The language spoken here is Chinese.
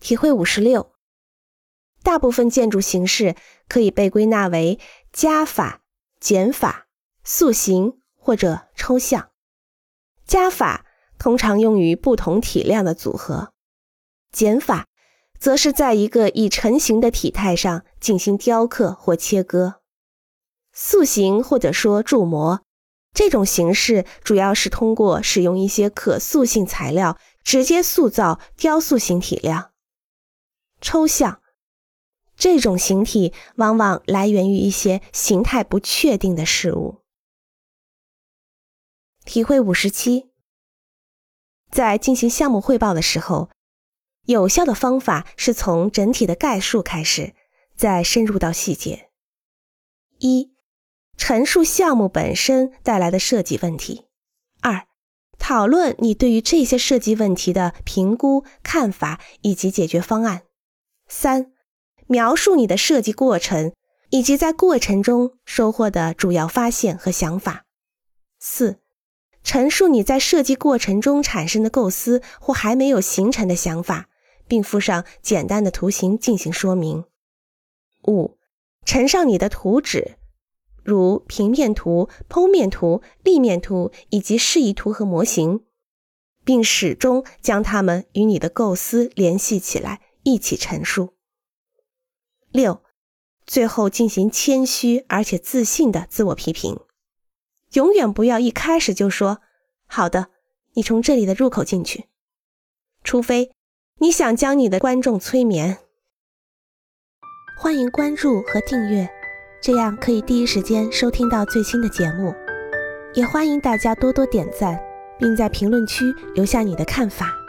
体会五十六，大部分建筑形式可以被归纳为加法、减法、塑形或者抽象。加法通常用于不同体量的组合，减法则是在一个已成型的体态上进行雕刻或切割。塑形或者说铸模这种形式主要是通过使用一些可塑性材料，直接塑造雕塑型体量。抽象这种形体往往来源于一些形态不确定的事物。体会五十七，在进行项目汇报的时候，有效的方法是从整体的概述开始，再深入到细节。一、陈述项目本身带来的设计问题；二、讨论你对于这些设计问题的评估、看法以及解决方案。三、描述你的设计过程以及在过程中收获的主要发现和想法。四、陈述你在设计过程中产生的构思或还没有形成的想法，并附上简单的图形进行说明。五、呈上你的图纸，如平面图、剖面图、立面图以及示意图和模型，并始终将它们与你的构思联系起来。一起陈述。六，最后进行谦虚而且自信的自我批评，永远不要一开始就说“好的，你从这里的入口进去”，除非你想将你的观众催眠。欢迎关注和订阅，这样可以第一时间收听到最新的节目。也欢迎大家多多点赞，并在评论区留下你的看法。